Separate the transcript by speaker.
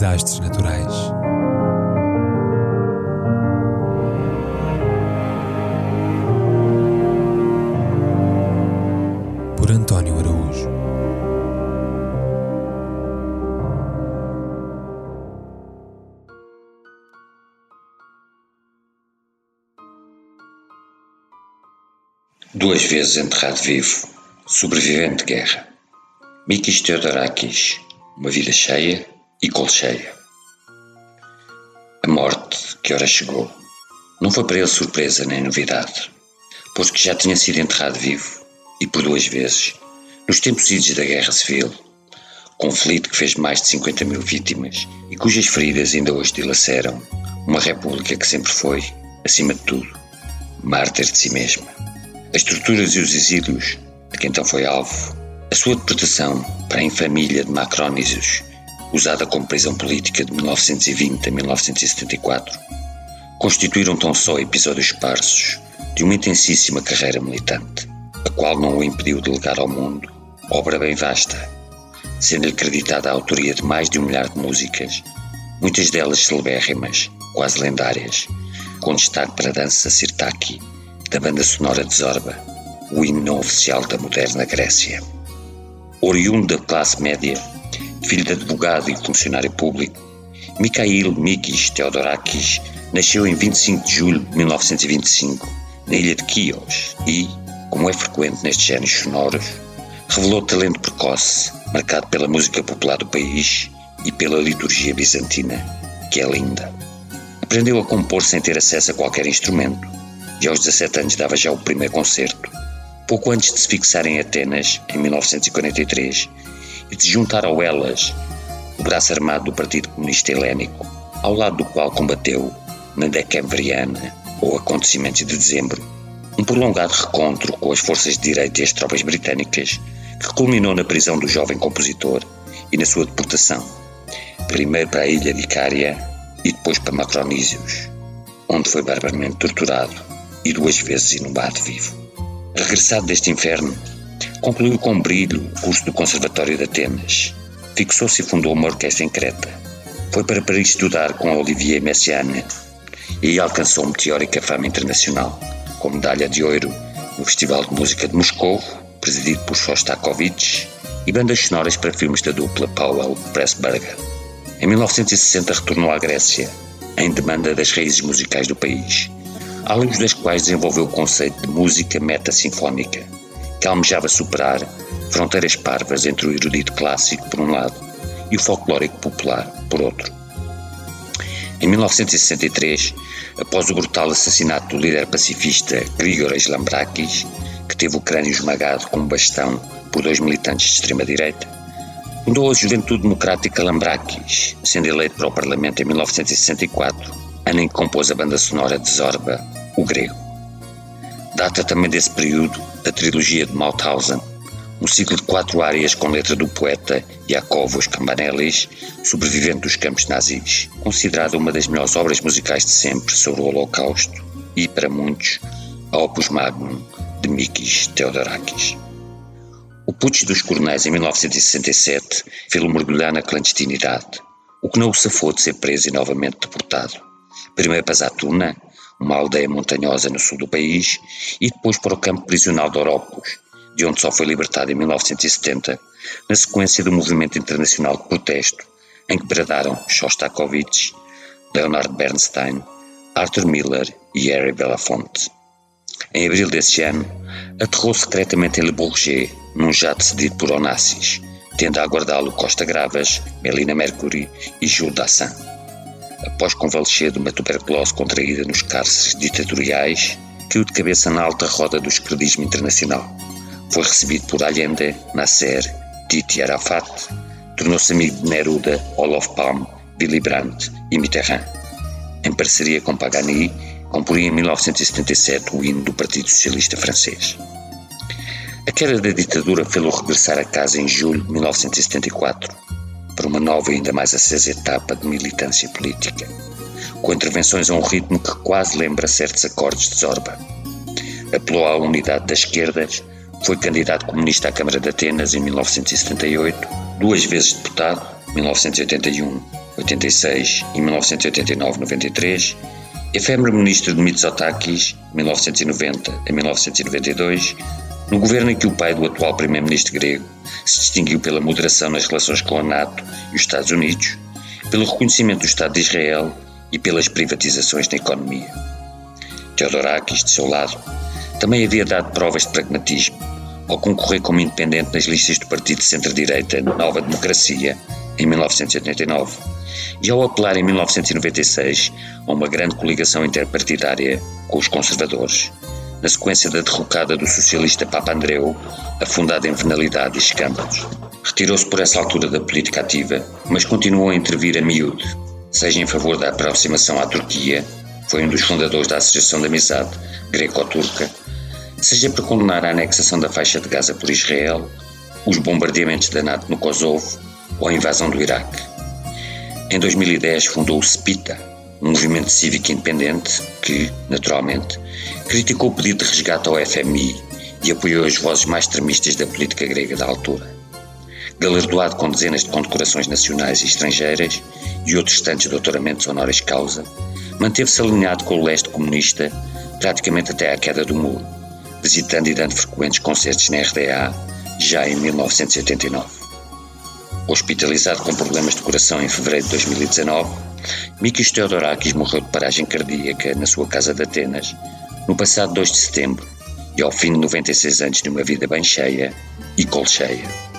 Speaker 1: desastres naturais. Por António Araújo.
Speaker 2: Duas vezes enterrado vivo, sobrevivente de guerra. Mikis Theodorakis, uma vida cheia e colcheia. A morte, que ora chegou, não foi para ele surpresa nem novidade, pois que já tinha sido enterrado vivo, e por duas vezes, nos tempos idos da Guerra Civil, conflito que fez mais de 50 mil vítimas e cujas feridas ainda hoje dilaceram uma república que sempre foi, acima de tudo, mártir de si mesma. As torturas e os exílios de que então foi alvo, a sua deportação para a infamília de Macrónisos usada como prisão política de 1920 a 1974, constituíram tão só episódios esparsos de uma intensíssima carreira militante, a qual não o impediu de legar ao mundo obra bem vasta, sendo-lhe acreditada a autoria de mais de um milhar de músicas, muitas delas celebérrimas, quase lendárias, com destaque para a dança sirtaki da banda sonora de Zorba, o hino oficial da moderna Grécia. Oriundo da classe média, filho de advogado e funcionário público, Mikhail Mikis Theodorakis nasceu em 25 de julho de 1925 na ilha de Chios e, como é frequente nestes géneros sonoros, revelou talento precoce, marcado pela música popular do país e pela liturgia bizantina, que é linda. Aprendeu a compor sem ter acesso a qualquer instrumento e aos 17 anos dava já o primeiro concerto. Pouco antes de se fixar em Atenas, em 1943, e de juntar ao Elas, o braço armado do Partido Comunista Helénico, ao lado do qual combateu, na Decembriana, ou acontecimentos de dezembro, um prolongado recontro com as forças de direita e as tropas britânicas, que culminou na prisão do jovem compositor e na sua deportação, primeiro para a ilha de Icária e depois para Macronísios, onde foi barbaramente torturado e duas vezes inumado vivo. Regressado deste inferno, Concluiu com brilho o curso do Conservatório de Atenas. Fixou-se e fundou uma orquestra em Creta. Foi para Paris estudar com Olivier Messiaen e alcançou meteórica fama internacional, com medalha de ouro no Festival de Música de Moscou, presidido por Shostakovich, e bandas sonoras para filmes da dupla Powell Pressburger. Em 1960 retornou à Grécia, em demanda das raízes musicais do país, à luz das quais desenvolveu o conceito de música meta-sinfónica, que almejava superar fronteiras parvas entre o erudito clássico, por um lado, e o folclórico popular, por outro. Em 1963, após o brutal assassinato do líder pacifista Grigoras Lambrakis, que teve o crânio esmagado com um bastão por dois militantes de extrema-direita, fundou a Juventude Democrática Lambrakis, sendo eleito para o Parlamento em 1964, ano em que compôs a banda sonora de Zorba, o grego. Data também desse período a trilogia de Mauthausen, um ciclo de quatro áreas com letra do poeta Iakovos Cambanelis, sobrevivente dos campos nazis, considerada uma das melhores obras musicais de sempre sobre o Holocausto e, para muitos, a opus magnum de Mikis Theodorakis. O putsch dos coronéis em 1967 fez-o mergulhar na clandestinidade, o que não o safou de ser preso e novamente deportado. Primeiro para Zatuna, uma aldeia montanhosa no sul do país, e depois para o campo prisional de Oropos, de onde só foi libertado em 1970, na sequência do movimento internacional de protesto em que bradaram Shostakovich, Leonard Bernstein, Arthur Miller e Harry Belafonte. Em abril desse ano, aterrou secretamente em Le Bourget, num jato cedido por Onassis, tendo a aguardá-lo Costa Gravas, Melina Mercury e Jules Dassin após convalescer de uma tuberculose contraída nos cárceres ditatoriais, caiu de cabeça na alta roda do esquerdismo internacional. Foi recebido por Allende, Nasser, Titi Arafat, tornou-se amigo de Neruda, Olof Palme, Willy Brandt e Mitterrand. Em parceria com Pagani, comporia em 1977 o hino do Partido Socialista Francês. A queda da ditadura fê-lo regressar a casa em julho de 1974 para uma nova e ainda mais acesa etapa de militância política, com intervenções a um ritmo que quase lembra certos acordes de Zorba. Apelou à unidade das esquerdas, foi candidato comunista à Câmara de Atenas em 1978, duas vezes deputado, 1981 86 e 1989-93, efêmero ministro de Mitsotakis, 1990 a 1992, no governo em que o pai do atual primeiro-ministro grego se distinguiu pela moderação nas relações com a NATO e os Estados Unidos, pelo reconhecimento do Estado de Israel e pelas privatizações na economia. Theodorakis, de seu lado, também havia dado provas de pragmatismo ao concorrer como independente nas listas do Partido de Centro-Direita Nova Democracia em 1989 e ao apelar em 1996 a uma grande coligação interpartidária com os conservadores, na sequência da derrocada do socialista Papa Andreu, afundada em venalidade e escândalos. Retirou-se por essa altura da política ativa, mas continuou a intervir a miúde, seja em favor da aproximação à Turquia, foi um dos fundadores da Associação de Amizade Greco-Turca, seja para condenar a anexação da faixa de Gaza por Israel, os bombardeamentos da NATO no Kosovo ou a invasão do Iraque. Em 2010 fundou o SPITA, um movimento cívico independente que, naturalmente, criticou o pedido de resgate ao FMI e apoiou as vozes mais extremistas da política grega da altura. Galardoado com dezenas de condecorações nacionais e estrangeiras e outros tantos doutoramentos honoris causa, manteve-se alinhado com o leste comunista praticamente até à queda do muro visitando e dando frequentes concertos na RDA já em 1989. Hospitalizado com problemas de coração em fevereiro de 2019, Mikis Theodorakis morreu de paragem cardíaca na sua casa de Atenas no passado 2 de setembro e ao fim de 96 anos de uma vida bem cheia e colcheia.